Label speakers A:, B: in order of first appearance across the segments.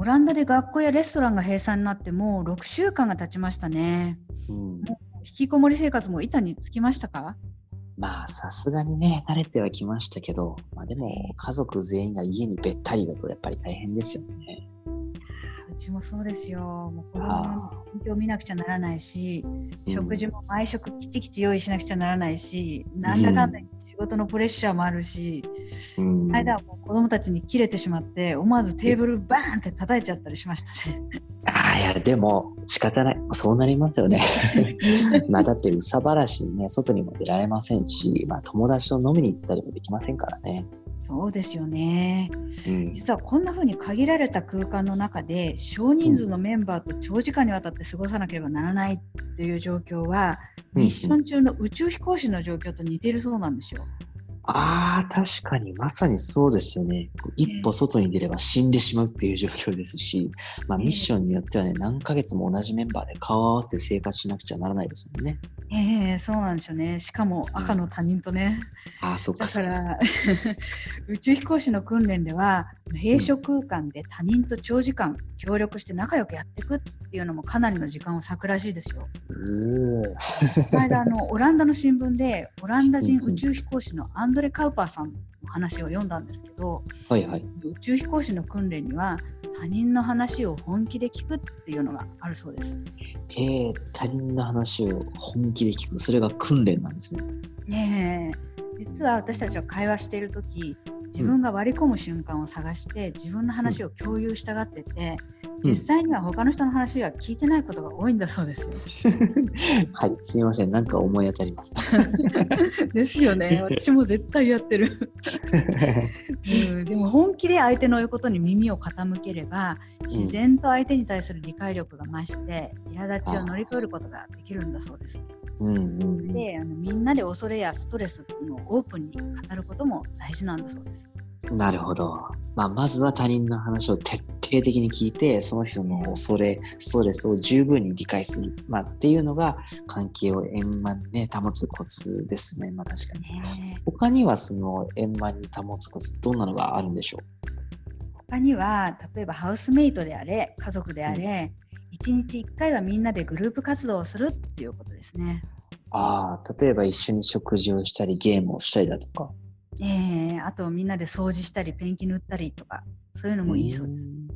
A: オランダで学校やレストランが閉鎖になってもう6週間が経ちましたね。
B: うん、
A: 引きこもり生活も板につきましたか？
B: まあ、さすがにね、慣れてはきましたけど、まあでも、家族全員が家にべったりだとやっぱり大変ですよね。
A: うちもそうですよ。もう子供
B: あ
A: の勉強見なくちゃならないし、
B: うん
A: 食事も毎食きちきち用意しなくちゃならないし、なんだかんだ仕事のプレッシャーもあるし、
B: うん
A: 間はもう子供たちに切れてしまって、思わずテーブルバーンって叩いちゃったりしましたね。
B: ああ、いや、でも、仕方ない。そうなりますよね。まあ、だって、うさばらしにね、外にも出られませんし、まあ、友達と飲みに行ったりもできませんからね。
A: そうですよね。
B: うん。
A: 実はこんな風に限られた空間の中で少人数のメンバーと長時間にわたって過ごさなければならないっていう状況は、
B: うん
A: ミッション中の宇宙飛行士の状況と似ているそうなんですよ。
B: ああ、確かに、まさにそうですよね。一歩外に出れば死んでしまうっていう状況ですし、まあ、ミッションによってはね、何ヶ月も同じメンバーで顔を合わせて生活しなくちゃならないですもんね。
A: ええそうなんですよね。しかも赤の他人とね。
B: ああ、そっか
A: だ。
B: か
A: ら 宇宙飛行士の訓練では閉所空間で他人と長時間協力して仲良くやっていくっていうのもかなりの時間を割くらしいですよ。この間あのオランダの新聞でオランダ人宇宙飛行士のアンドレ・カウパーさんの話を読んだんですけど
B: はいはい。
A: 宇宙飛行士の訓練には他人の話を本気で聞くっていうのがあるそうです。
B: えー、他人の話を本気で聞く。それが訓練なんですね。
A: ねえ実は私たちは会話している時自分が割り込む瞬間を探して自分の話を共有したがってて、実際には他の人の話は聞いてないことが多いんだそうですよ。
B: はい、すみません。なんか思い当たります。
A: ですよね私も絶対やってる。うん、でも本気で相手の言うことに耳を傾ければ自然と相手に対する理解力が増して苛立ちを乗り越えることができるんだそうです。
B: うんうんうん。
A: であのみんなで恐れやストレスのをオープンに語ることも大事なんだそうです。
B: なるほど。まあ、まずは他人の話を徹底的に聞いて、その人の恐れ、ストレスを十分に理解する。まあ、っていうのが関係を円満にね、保つコツですね。まあ、確かに。
A: ね
B: 他にはその円満に保つコツ、どんなのがあるんでしょ
A: 他には例えばハウスメイトであれ家族であれ、一日1回はみんなでグループ活動をするっていうことですね。
B: うああ、例えば一緒に食事をしたり、ゲームをしたりだとか。
A: えー、あとみんなで掃除したりペンキ塗ったりとかそういうのもいいそうです。
B: ん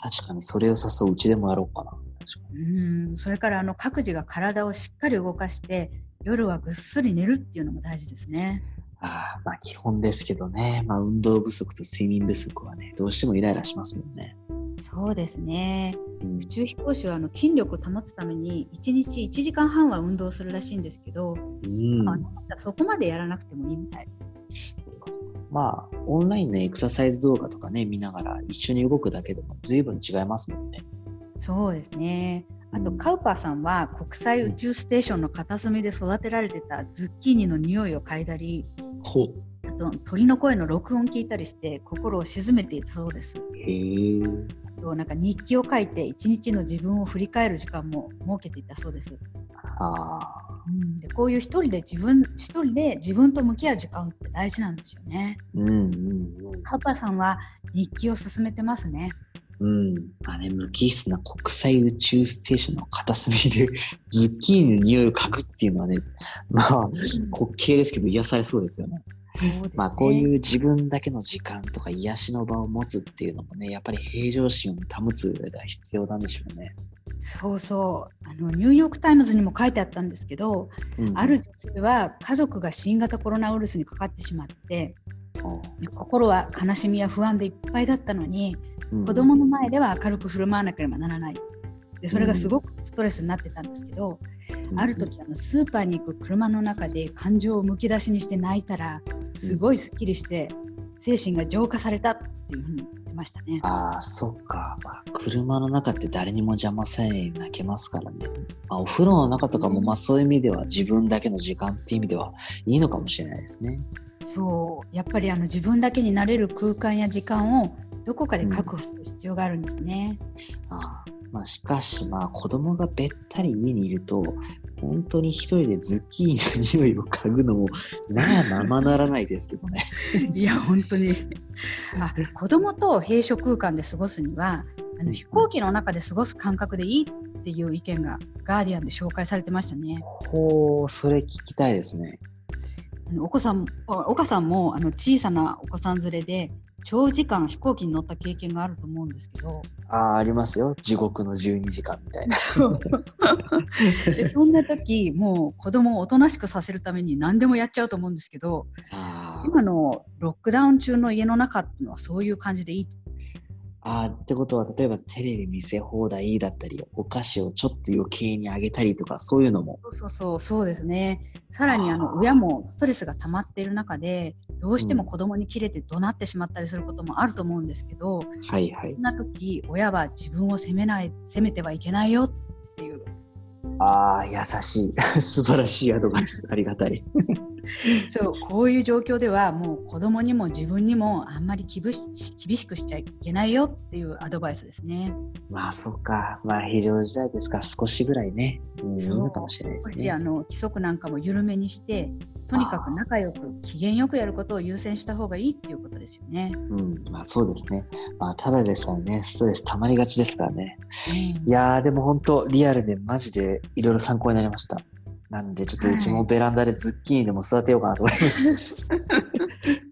B: 確かに、それを誘ううちでもやろうかな。確かに。
A: うんそれからあの各自が体をしっかり動かして夜はぐっすり寝るっていうのも大事ですね。
B: ああ、まあ基本ですけどね。まあ運動不足と睡眠不足はね、どうしてもイライラしますもんね。
A: そうですね
B: うん
A: 宇宙飛行士はあの筋力を保つために1日1時間半は運動するらしいんですけど、
B: うん
A: まあそこまでやらなくてもいいみたい。
B: そうかそうかまあ、オンラインのエクササイズ動画とかね、見ながら一緒に動くだけでも随分違いますもんね。
A: そうですね。あと、
B: うん
A: カウパーさんは国際宇宙ステーションの片隅で育てられてたズッキーニの匂いを嗅いだり、と鳥の声の録音聞いたりして心を鎮めていたそうです。
B: へ
A: となんか日記を書いて一日の自分を振り返る時間も設けていたそうです。
B: ああ。
A: うん、でこういう一人で自分一人で自分と向き合う時間って大事なんですよね。
B: うんうんうん。
A: パーさんは日記を進めてますね。
B: うん。まあね、無機質な国際宇宙ステーションの片隅でズッキーニの匂いを嗅ぐっていうのはね、まあ、滑稽ですけど癒されそうですよね。まあこういう自分だけの時間とか癒しの場を持つっていうのもね、やっぱり平常心を保つ上では必要なんでしょうね。
A: そうそう。あのニューヨーク・タイムズにも書いてあったんですけど、
B: うん
A: ある女性は家族が新型コロナウイルスにかかってしまって
B: あ
A: 心は悲しみや不安でいっぱいだったのに
B: うん
A: 子供の前では明るく振る舞わなければならない。でそれがすごくストレスになってたんですけど、ある時あのスーパーに行く車の中で感情をむき出しにして泣いたらすごいすっきりして精神が浄化されたっていうふうに言ってましたね。
B: ああ、そっか。まあ、車の中って誰にも邪魔されない泣けますからね。まあ、お風呂の中とかも、まあそういう意味では自分だけの時間っていう意味ではいいのかもしれないですね。
A: そうやっぱりあの自分だけになれる空間や時間をどこかで確保する必要があるんですね。
B: ああまあ、しかし、まあ子供がべったり家にいると、本当に一人でズッキーニの匂いを嗅ぐのも、まあままならないですけどね。
A: いや本当にあ子供と閉所空間で過ごすにはあの飛行機の中で過ごす感覚でいいっていう意見がガーディアンで紹介されてましたね。
B: ほう、それ聞きたいですね。
A: お子さん岡さんもあの小さなお子さん連れで長時間飛行機に乗った経験があると思うんですけど。
B: ああありますよ。地獄の12時間みたいな。
A: でそんな時もう子供をおとなしくさせるために何でもやっちゃうと思うんですけど今のロックダウン中の家の中っていうのはそういう感じでいい？
B: あってことは、例えばテレビ見せ放題だったり、お菓子をちょっと余計にあげたりとか、そういうのも。
A: そうそうそう、そうですね。さらにあの親もストレスが溜まっている中で、どうしても子供に切れて怒鳴ってしまったりすることもあると思うんですけど、
B: はいはい。
A: そんな時、親は自分を責めない、責めてはいけないよっていう。
B: ああ、優しい。素晴らしいアドバイス。ありがたい。
A: そうこういう状況ではもう子供にも自分にもあんまり厳し厳しくしちゃいけないよっていうアドバイスですね。
B: まあそうか、まあ非常時代ですから少しぐらいね、うん、いいのかもしれないですね。
A: あの規則なんかも緩めにしてとにかく仲良く機嫌よくやることを優先した方がいいっていうことですよね。
B: うん、まあそうですね。まあただでさえね、ストレス溜まりがちですからね。うん、いやーでも本当リアルでマジでいろいろ参考になりました。なんで、ちょっとうちもベランダでズッキーニでも育てようかなと思います。